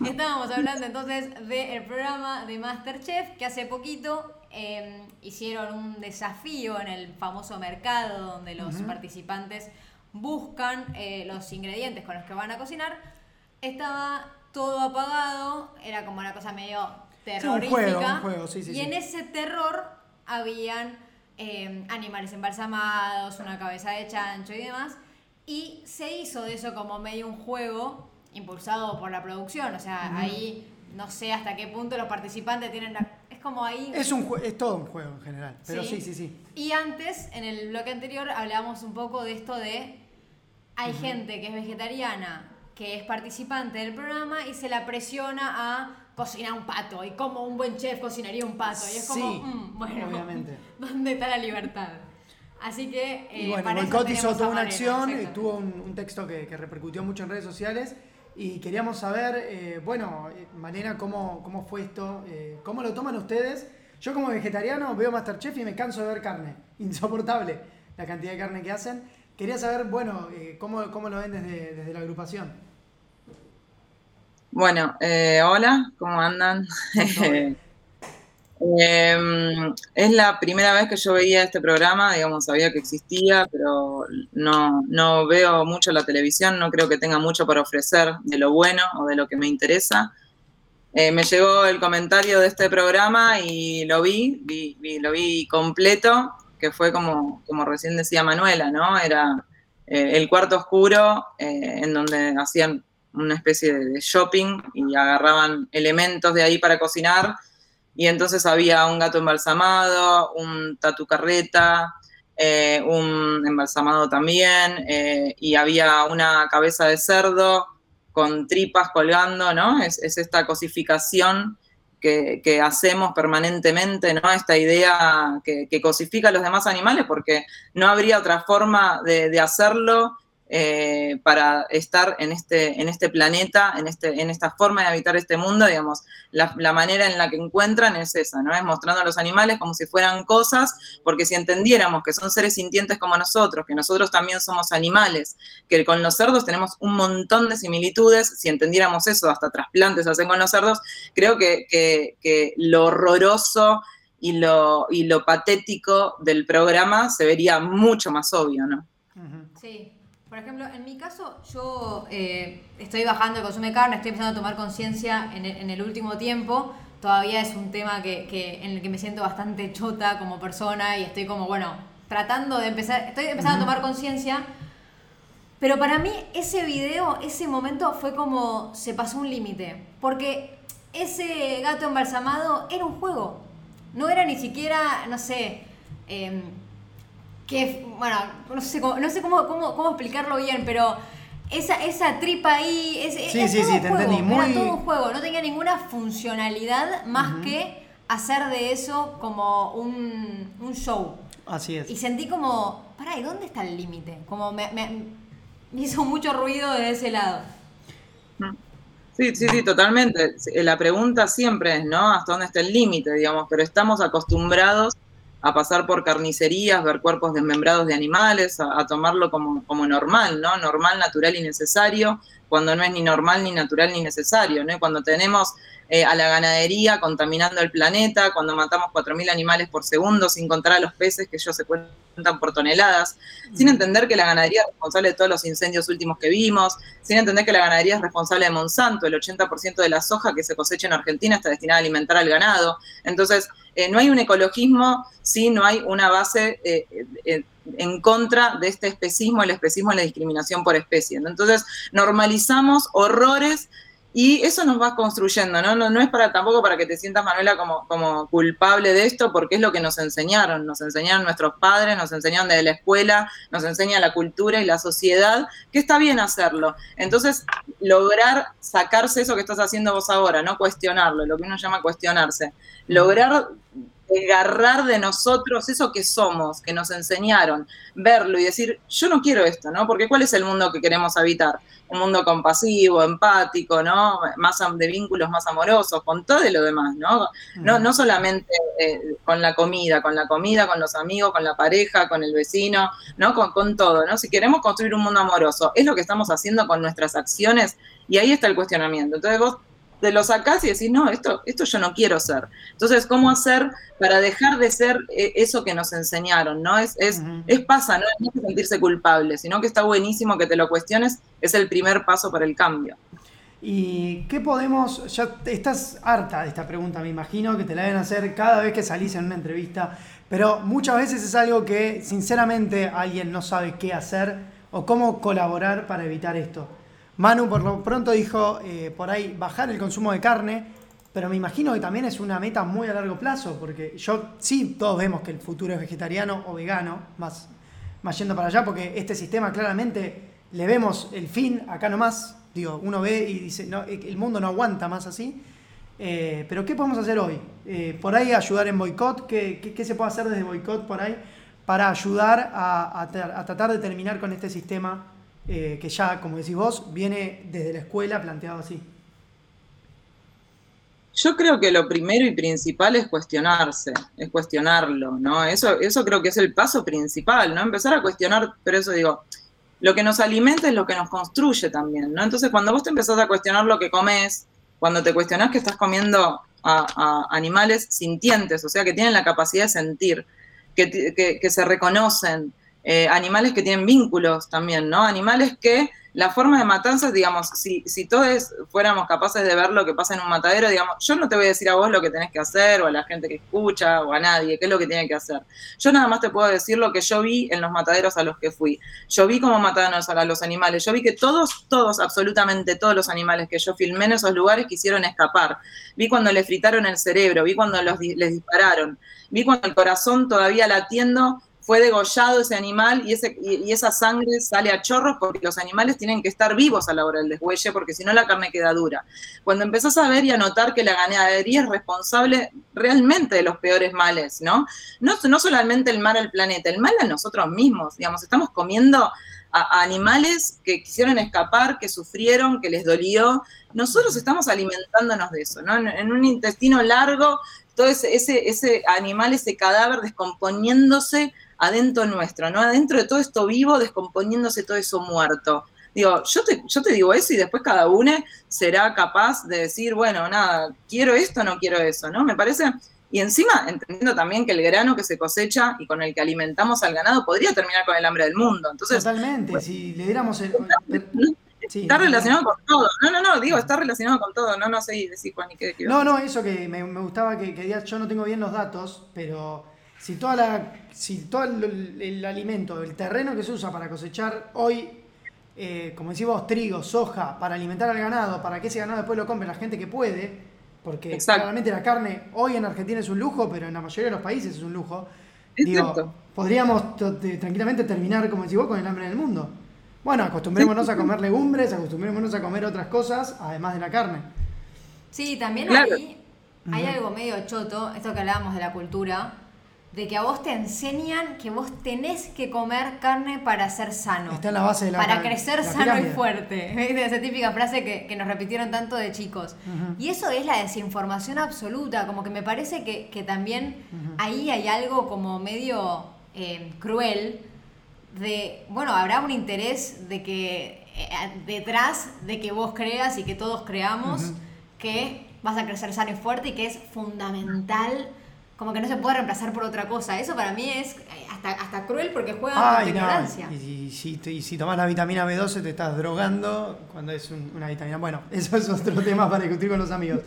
Estábamos hablando entonces del programa de Masterchef que hace poquito em, hicieron un desafío en el famoso mercado donde los participantes buscan eh, los ingredientes con los que van a cocinar. Estaba todo apagado, era como una cosa medio terrorífica. y en ese terror habían em, animales embalsamados, una cabeza de chancho y demás. Y se hizo de eso como medio un juego impulsado por la producción. O sea, ahí no sé hasta qué punto los participantes tienen Es como ahí... Es, un es todo un juego en general, pero ¿Sí? sí, sí, Y antes, en el bloque anterior, hablábamos un poco de esto de... Hay gente que es vegetariana, que es participante del programa y se la presiona a cocinar un pato. Y como un buen chef cocinaría un pato. Y es como, mm, bueno, obviamente. ¿dónde está la libertad? Así que. Eh, y bueno, Boicot hizo toda una acción, tuvo un, texto que, que, repercutió mucho en redes sociales y queríamos saber, eh, bueno, eh, Malena, ¿cómo, cómo fue esto? Eh, ¿Cómo lo toman ustedes? Yo como vegetariano veo Masterchef y me canso de ver carne. Insoportable la cantidad de carne que hacen. Quería saber, bueno, ¿cómo, ¿cómo, lo ven desde, desde, la agrupación? Bueno, hola, ¿cómo andan? Em, es la primera vez que yo veía este programa, digamos, sabía que existía, pero no, no veo mucho la televisión, no creo que tenga mucho para ofrecer de lo bueno o de lo que me interesa. Eh, me llegó el comentario de este programa y lo vi, lo vi completo, que fue como, como recién decía Manuela, ¿no? Era eh, el cuarto oscuro eh, en donde hacían una especie de shopping y agarraban elementos de ahí para cocinar y entonces había un gato embalsamado, un tatu carreta, eh, un embalsamado también, eh, y había una cabeza de cerdo con tripas colgando, ¿no? Es, esta cosificación que, hacemos permanentemente, ¿no? Esta idea que, cosifica a los demás animales, porque no habría otra forma de hacerlo eh, para estar en este, en este planeta, en, este, en esta forma de habitar este mundo, digamos, la, manera en la que encuentran es esa, ¿no? Es mostrando a los animales como si fueran cosas, porque si entendiéramos que son seres sintientes como nosotros, que nosotros también somos animales, que con los cerdos tenemos un montón de similitudes, si entendiéramos eso, hasta trasplantes hacen con los cerdos, creo que, que, lo horroroso y lo, y lo patético del programa se vería mucho más obvio, ¿no? Sí, por ejemplo, en mi caso, yo eh, estoy bajando el consumo de carne, estoy empezando a tomar conciencia en, el último tiempo. Todavía es un tema que, en el que me siento bastante chota como persona y estoy como, bueno, tratando de empezar, estoy empezando a tomar conciencia. Pero para mí ese video, ese momento fue como se pasó un límite. Porque ese gato embalsamado era un juego. No era ni siquiera, no sé, em, que, bueno, no sé, cómo, no sé cómo, cómo, explicarlo bien, pero esa, esa tripa ahí, es, sí, sí, sí, te entendí. Muy... Era todo un juego, no tenía ninguna funcionalidad más que hacer de eso como un, un, show. Así es. Y sentí como, pará, ¿y dónde está el límite? Como me, me, hizo mucho ruido de ese lado. Sí, sí, sí, totalmente. La pregunta siempre es, ¿no? ¿Hasta dónde está el límite, digamos? Pero estamos acostumbrados a pasar por carnicerías, ver cuerpos desmembrados de animales, a, tomarlo como, como, normal, ¿no? Normal, natural y necesario, cuando no es ni normal, ni natural, ni necesario, ¿no? Cuando tenemos eh, a la ganadería contaminando el planeta, cuando matamos 4.000 animales por segundo, sin contar a los peces, que ellos se cuentan por toneladas, sin entender que la ganadería es responsable de todos los incendios últimos que vimos, sin entender que la ganadería es responsable de Monsanto, el 80% de la soja que se cosecha en Argentina está destinada a alimentar al ganado. Entonces, eh, no hay un ecologismo si no hay una base eh, eh, en contra de este especismo, el especismo y la discriminación por especie. Entonces, normalizamos horrores y eso nos va construyendo, ¿no? No, es para tampoco para que te sientas, Manuela, como, como culpable de esto, porque es lo que nos enseñaron. Nos enseñaron nuestros padres, nos enseñaron desde la escuela, nos enseña la cultura y la sociedad, que está bien hacerlo. Entonces, lograr sacarse eso que estás haciendo vos ahora, no cuestionarlo, lo que uno llama cuestionarse. Lograr agarrar de nosotros eso que somos, que nos enseñaron, verlo y decir, yo no quiero esto, ¿no? Porque ¿cuál es el mundo que queremos habitar? Un mundo compasivo, empático, ¿no? Más de vínculos más amorosos, con todo lo demás, ¿no? No, no solamente eh, con la comida, con la comida, con los amigos, con la pareja, con el vecino, ¿no? Con, con todo, ¿no? Si queremos construir un mundo amoroso, ¿es lo que estamos haciendo con nuestras acciones? Y ahí está el cuestionamiento. Entonces vos te lo sacás y decís, no, esto, esto yo no quiero ser. Entonces, ¿cómo hacer para dejar de ser eh, eso que nos enseñaron? ¿no? Es, es, es pasa, no es sentirse culpable, sino que está buenísimo que te lo cuestiones, es el primer paso para el cambio. ¿Y qué podemos, ya estás harta de esta pregunta, me imagino que te la deben hacer cada vez que salís en una entrevista, pero muchas veces es algo que sinceramente alguien no sabe qué hacer o cómo colaborar para evitar esto. Manu por lo pronto dijo eh, por ahí bajar el consumo de carne, pero me imagino que también es una meta muy a largo plazo, porque yo sí, todos vemos que el futuro es vegetariano o vegano, más, más yendo para allá, porque este sistema claramente le vemos el fin acá nomás. Digo, uno ve y dice, no, el mundo no aguanta más así. Eh, pero ¿qué podemos hacer hoy? Eh, por ahí ayudar en boicot, ¿Qué, ¿Qué, se puede hacer desde boicot por ahí para ayudar a, a tratar de terminar con este sistema eh, que ya, como decís vos, viene desde la escuela planteado así? Yo creo que lo primero y principal es cuestionarse, es cuestionarlo, ¿no? Eso, eso creo que es el paso principal, ¿no? Empezar a cuestionar, pero eso digo, lo que nos alimenta es lo que nos construye también, ¿no? Entonces, cuando vos te empezás a cuestionar lo que comes, cuando te cuestionás que estás comiendo a, animales sintientes, o sea, que tienen la capacidad de sentir, que, que se reconocen, eh, animales que tienen vínculos también, ¿no? Animales que la forma de matanza, digamos, si, si todos fuéramos capaces de ver lo que pasa en un matadero, digamos, yo no te voy a decir a vos lo que tenés que hacer, o a la gente que escucha, o a nadie, qué es lo que tiene que hacer. Yo nada más te puedo decir lo que yo vi en los mataderos a los que fui. Yo vi cómo mataban a los animales, yo vi que todos, todos, absolutamente todos los animales que yo filmé en esos lugares quisieron escapar. Vi cuando les fritaron el cerebro, vi cuando los, les dispararon, vi cuando el corazón todavía latiendo fue degollado ese animal y, ese, y, esa sangre sale a chorros porque los animales tienen que estar vivos a la hora del deshuelle porque si no la carne queda dura. Cuando empezás a ver y a notar que la ganadería es responsable realmente de los peores males, ¿no? No, no solamente el mal al planeta, el mal a nosotros mismos, digamos, estamos comiendo a, animales que quisieron escapar, que sufrieron, que les dolió. Nosotros estamos alimentándonos de eso, ¿no? En, un intestino largo, todo ese, ese, ese animal, ese cadáver descomponiéndose adentro nuestro, ¿no? Adentro de todo esto vivo, descomponiéndose todo eso muerto. Digo, yo te, yo te digo eso y después cada uno será capaz de decir, bueno, nada, quiero esto, no quiero eso, ¿no? Me parece, y encima entendiendo también que el grano que se cosecha y con el que alimentamos al ganado podría terminar con el hambre del mundo. Entonces, Totalmente, si le diéramos el... está relacionado con todo. No, no, no, digo, está relacionado con todo. No, no sé decir Juan, ni qué. no, no, eso que me, gustaba que, que digas, yo no tengo bien los datos, pero si, toda la, si todo el, alimento, el terreno que se usa para cosechar hoy, eh, como decimos, trigo, soja, para alimentar al ganado, para que ese ganado después lo compre la gente que puede, porque claramente la carne hoy en Argentina es un lujo, pero en la mayoría de los países es un lujo. Digo, podríamos tranquilamente terminar, como decís vos, con el hambre en el mundo. Bueno, acostumbrémonos a comer legumbres, acostumbrémonos a comer otras cosas, además de la carne. Sí, también ahí hay algo medio choto, esto que hablábamos de la cultura, de que a vos te enseñan que vos tenés que comer carne para ser sano. Está en la base de la Para crecer sano y fuerte. Esa típica frase que, nos repitieron tanto de chicos. Y eso es la desinformación absoluta. Como que me parece que, también ahí hay algo como medio eh, cruel de, bueno, habrá un interés de que eh, detrás de que vos creas y que todos creamos que vas a crecer sano y fuerte y que es fundamental como que no se puede reemplazar por otra cosa. Eso para mí es eh, hasta, hasta cruel porque juega con ignorancia. Y, si, y si tomas la vitamina B12 te estás drogando cuando es una vitamina. Bueno, eso es otro tema para discutir con los amigos.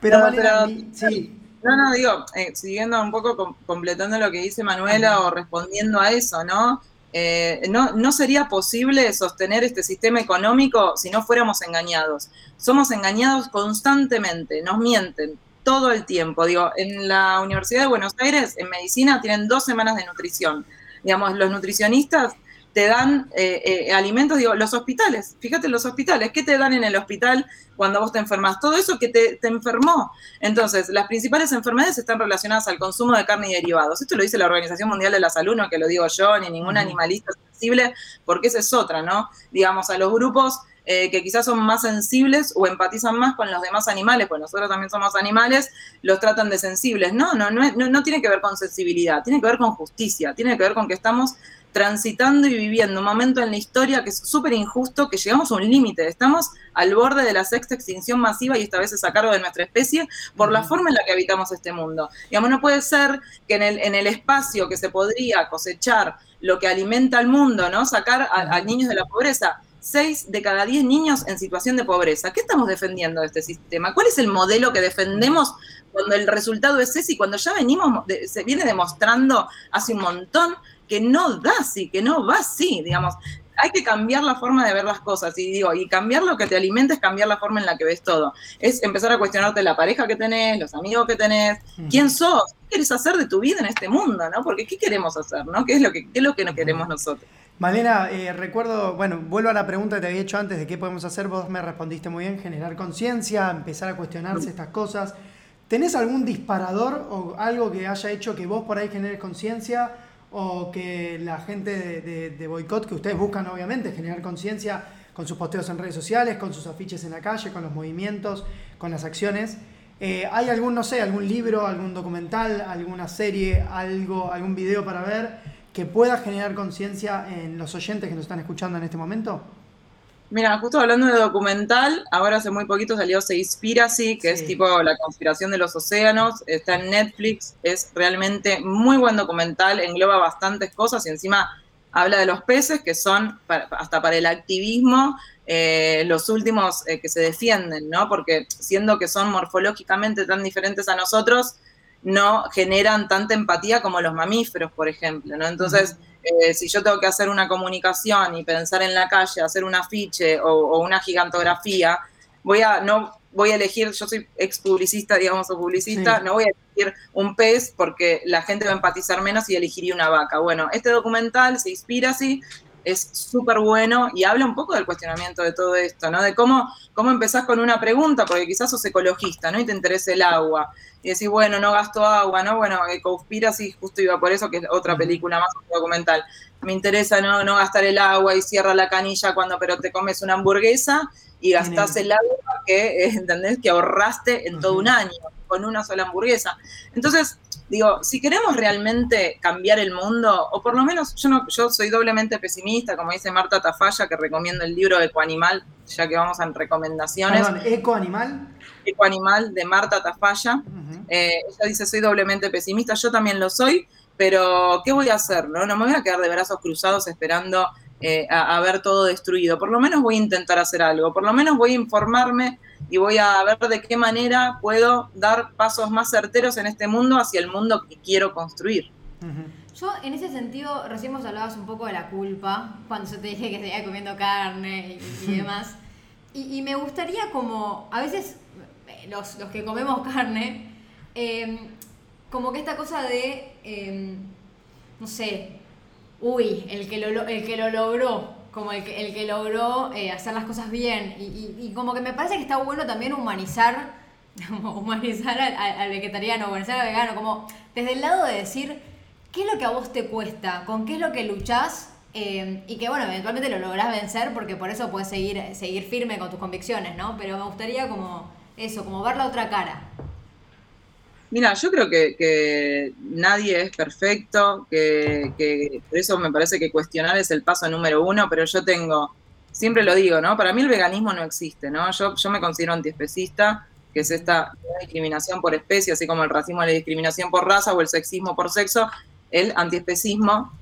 Pero, no, sí. No, no, digo, eh, siguiendo un poco, completando lo que dice Manuela o respondiendo a eso, ¿no? Eh, no, no sería posible sostener este sistema económico si no fuéramos engañados. Somos engañados constantemente, nos mienten, todo el tiempo. Digo, en la Universidad de Buenos Aires, en medicina, tienen dos semanas de nutrición. Digamos, los nutricionistas te dan eh, eh, alimentos, digo, los hospitales, fíjate los hospitales, ¿qué te dan en el hospital cuando vos te enfermas? Todo eso que te, enfermó. Entonces, las principales enfermedades están relacionadas al consumo de carne y derivados. Esto lo dice la Organización Mundial de la Salud, no que lo digo yo, ni ningún animalista sensible, porque esa es otra, ¿no? Digamos, a los grupos eh, que quizás son más sensibles o empatizan más con los demás animales, pues nosotros también somos animales, los tratan de sensibles. No, no, no, no, tiene que ver con sensibilidad, tiene que ver con justicia, tiene que ver con que estamos transitando y viviendo un momento en la historia que es súper injusto, que llegamos a un límite, estamos al borde de la sexta extinción masiva y esta vez es a cargo de nuestra especie por la forma en la que habitamos este mundo. Digamos, no puede ser que en el, en el espacio que se podría cosechar lo que alimenta al mundo, ¿no? Sacar a, niños de la pobreza. Seis de cada diez niños en situación de pobreza. ¿Qué estamos defendiendo de este sistema? ¿Cuál es el modelo que defendemos cuando el resultado es ese y cuando ya venimos, se viene demostrando hace un montón que no da así, que no va así, digamos. Hay que cambiar la forma de ver las cosas y digo, y cambiar lo que te alimenta es cambiar la forma en la que ves todo. Es empezar a cuestionarte la pareja que tenés, los amigos que tenés, quién sos, qué quieres hacer de tu vida en este mundo, ¿no? Porque qué queremos hacer, ¿no? ¿Qué es lo que, qué es lo que no queremos nosotros? Malena, eh, recuerdo, bueno, vuelvo a la pregunta que te había hecho antes de qué podemos hacer, vos me respondiste muy bien, generar conciencia, empezar a cuestionarse estas cosas. ¿Tenés algún disparador o algo que haya hecho que vos por ahí generes conciencia? O que la gente de, boicot que ustedes buscan obviamente generar conciencia con sus posteos en redes sociales, con sus afiches en la calle, con los movimientos, con las acciones. Eh, ¿Hay algún, no sé, algún libro, algún documental, alguna serie, algo, algún video para ver que pueda generar conciencia en los oyentes que nos están escuchando en este momento? Mira, justo hablando de documental, ahora hace muy poquito salió Seaspiracy, que es tipo la conspiración de los océanos, está en Netflix, es realmente muy buen documental, engloba bastantes cosas y encima habla de los peces, que son hasta para el activismo eh, los últimos eh, que se defienden, ¿no? Porque siendo que son morfológicamente tan diferentes a nosotros, no generan tanta empatía como los mamíferos, por ejemplo, ¿no? Entonces... Eh, si yo tengo que hacer una comunicación y pensar en la calle, hacer un afiche o, una gigantografía, voy a, no voy a elegir, yo soy ex publicista, digamos, o publicista, no voy a elegir un pez porque la gente va a empatizar menos y elegiría una vaca. Bueno, este documental se inspira así, es súper bueno y habla un poco del cuestionamiento de todo esto, ¿no? De cómo, cómo empezás con una pregunta, porque quizás sos ecologista, ¿no? Y te interesa el agua y decís, bueno, no gasto agua, ¿no? Bueno, Conspiracy, justo iba por eso, que es otra película más documental. Me interesa no, no gastar el agua y cierra la canilla cuando, pero te comes una hamburguesa y gastás el agua que, ¿entendés? Que ahorraste en todo un año con una sola hamburguesa. Entonces, digo, si queremos realmente cambiar el mundo, o por lo menos yo no, yo soy doblemente pesimista, como dice Marta Tafalla, que recomienda el libro Ecoanimal, ya que vamos en recomendaciones. Perdón, ¿Ecoanimal? Ecoanimal de Marta Tafalla. Eh, ella dice, soy doblemente pesimista, yo también lo soy, pero ¿qué voy a hacer? No, no me voy a quedar de brazos cruzados esperando eh, a, ver todo destruido. Por lo menos voy a intentar hacer algo, por lo menos voy a informarme y voy a ver de qué manera puedo dar pasos más certeros en este mundo hacia el mundo que quiero construir. Yo, en ese sentido, recién vos hablabas un poco de la culpa, cuando yo te dije que seguía comiendo carne y, demás. Y, me gustaría como, a veces, eh, los, los que comemos carne, em, como que esta cosa de, em, no sé, uy, el que lo, el que lo logró, como el que, el que logró eh, hacer las cosas bien. Y, como que me parece que está bueno también humanizar, humanizar al, vegetariano, humanizar al vegano, como desde el lado de decir, ¿qué es lo que a vos te cuesta? ¿Con qué es lo que luchás? Eh, y que bueno, eventualmente lo lográs vencer porque por eso puedes seguir, seguir firme con tus convicciones, ¿no? Pero me gustaría como eso, como ver la otra cara. Mira, yo creo que, nadie es perfecto, que, por eso me parece que cuestionar es el paso número uno, pero yo tengo, siempre lo digo, ¿no? Para mí el veganismo no existe, ¿no? Yo, yo me considero antiespecista, que es esta discriminación por especie, así como el racismo la discriminación por raza o el sexismo por sexo, el antiespecismo,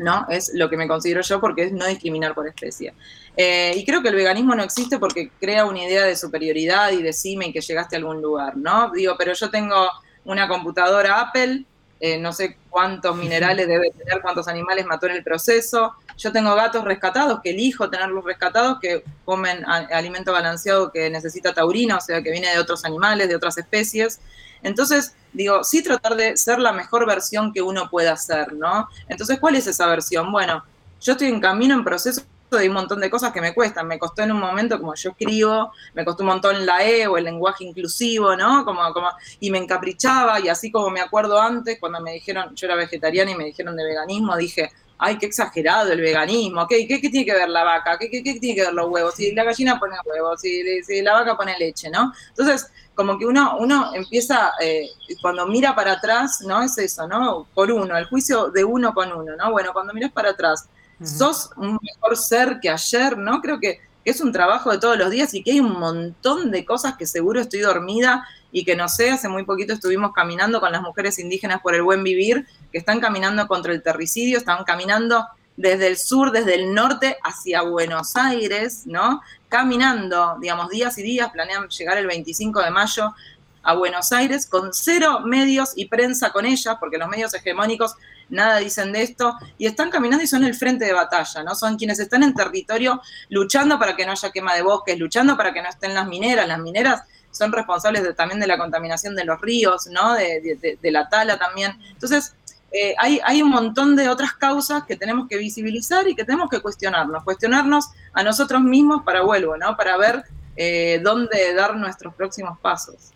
¿no? Es lo que me considero yo porque es no discriminar por especie. Eh, y creo que el veganismo no existe porque crea una idea de superioridad y de cima y que llegaste a algún lugar, ¿no? Digo, pero yo tengo una computadora Apple, eh, no sé cuántos minerales debe tener, cuántos animales mató en el proceso. Yo tengo gatos rescatados, que elijo tenerlos rescatados, que comen alimento balanceado que necesita taurina, o sea, que viene de otros animales, de otras especies. Entonces, digo, sí tratar de ser la mejor versión que uno pueda ser, ¿no? Entonces, ¿cuál es esa versión? Bueno, yo estoy en camino, en proceso de un montón de cosas que me cuestan. Me costó en un momento, como yo escribo, me costó un montón la E o el lenguaje inclusivo, ¿no? Como, como, y me encaprichaba, y así como me acuerdo antes, cuando me dijeron, yo era vegetariana y me dijeron de veganismo, dije, ay, qué exagerado el veganismo, ¿qué, qué, tiene que ver la vaca? ¿Qué, ¿Qué, tiene que ver los huevos? Si la gallina pone huevos, si, si la vaca pone leche, ¿no? Entonces, como que uno, uno empieza, eh, cuando mira para atrás, ¿no? Es eso, ¿no? Por uno, el juicio de uno con uno, ¿no? Bueno, cuando miras para atrás, sos un mejor ser que ayer, ¿no? Creo que es un trabajo de todos los días y que hay un montón de cosas que seguro estoy dormida y que no sé, hace muy poquito estuvimos caminando con las mujeres indígenas por el buen vivir, que están caminando contra el terricidio, están caminando desde el sur, desde el norte hacia Buenos Aires, ¿no? Caminando, digamos, días y días, planean llegar el 25 de mayo a Buenos Aires con cero medios y prensa con ellas, porque los medios hegemónicos nada dicen de esto, y están caminando y son el frente de batalla, ¿no? Son quienes están en territorio luchando para que no haya quema de bosques, luchando para que no estén las mineras, las mineras son responsables también de la contaminación de los ríos, ¿no? De, la tala también. Entonces, eh, hay, hay, un montón de otras causas que tenemos que visibilizar y que tenemos que cuestionarnos, cuestionarnos a nosotros mismos para vuelvo, ¿no? Para ver eh, dónde dar nuestros próximos pasos.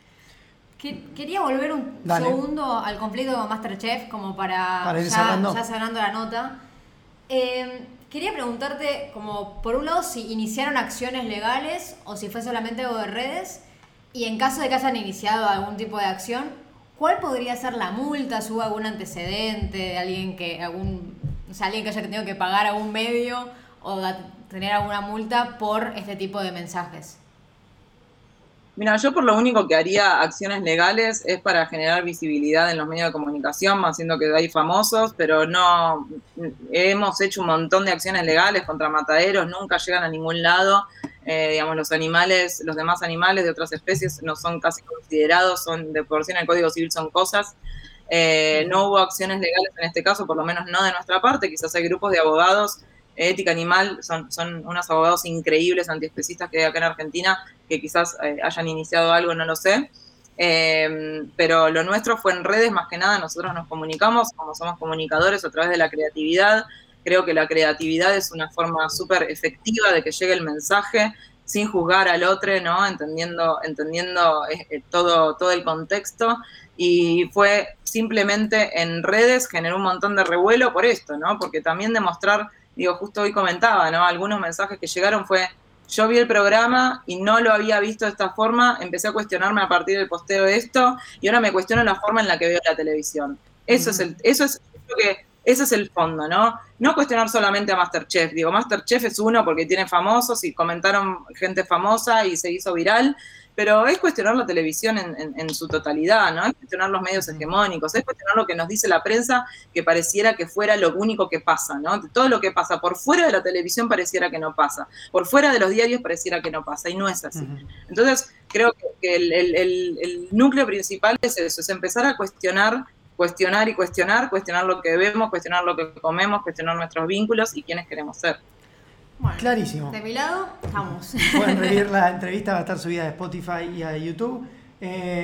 Quería volver un segundo al conflicto con Masterchef, como para, ya, cerrando. la nota. Em, quería preguntarte, como por un lado, si iniciaron acciones legales o si fue solamente algo de redes. Y en caso de que hayan iniciado algún tipo de acción, ¿cuál podría ser la multa? ¿Hubo algún antecedente de alguien que, algún, o sea, alguien que haya tenido que pagar algún medio o tener alguna multa por este tipo de mensajes? Mira, yo por lo único que haría acciones legales es para generar visibilidad en los medios de comunicación, haciendo que hay famosos, pero no hemos hecho un montón de acciones legales contra mataderos, nunca llegan a ningún lado. Eh, digamos, los animales, los demás animales de otras especies no son casi considerados, son de por sí en el Código Civil son cosas. Eh, no hubo acciones legales en este caso, por lo menos no de nuestra parte, quizás hay grupos de abogados ética animal, son, son unos abogados increíbles antiespecistas que hay acá en Argentina, que quizás eh, hayan iniciado algo, no lo sé. Eh, pero lo nuestro fue en redes, más que nada, nosotros nos comunicamos, como somos comunicadores, a través de la creatividad. Creo que la creatividad es una forma súper efectiva de que llegue el mensaje sin juzgar al otro, ¿no? Entendiendo, entendiendo eh, todo, todo el contexto. Y fue simplemente en redes, generó un montón de revuelo por esto, ¿no? Porque también demostrar digo, justo hoy comentaba, ¿no? Algunos mensajes que llegaron fue, yo vi el programa y no lo había visto de esta forma, empecé a cuestionarme a partir del posteo de esto y ahora me cuestiono la forma en la que veo la televisión. Eso es el, eso es que ese es el fondo, ¿no? No cuestionar solamente a Masterchef. Digo, Masterchef es uno porque tiene famosos y comentaron gente famosa y se hizo viral, pero es cuestionar la televisión en, su totalidad, ¿no? Es cuestionar los medios hegemónicos, es cuestionar lo que nos dice la prensa que pareciera que fuera lo único que pasa, ¿no? Todo lo que pasa por fuera de la televisión pareciera que no pasa, por fuera de los diarios pareciera que no pasa, y no es así. Entonces, creo que el, el núcleo principal es eso, es empezar a cuestionar cuestionar y cuestionar, cuestionar lo que vemos, cuestionar lo que comemos, cuestionar nuestros vínculos y quiénes queremos ser. Clarísimo. De mi lado, estamos. Pueden reír la entrevista, va a estar subida a Spotify y a YouTube. Eh,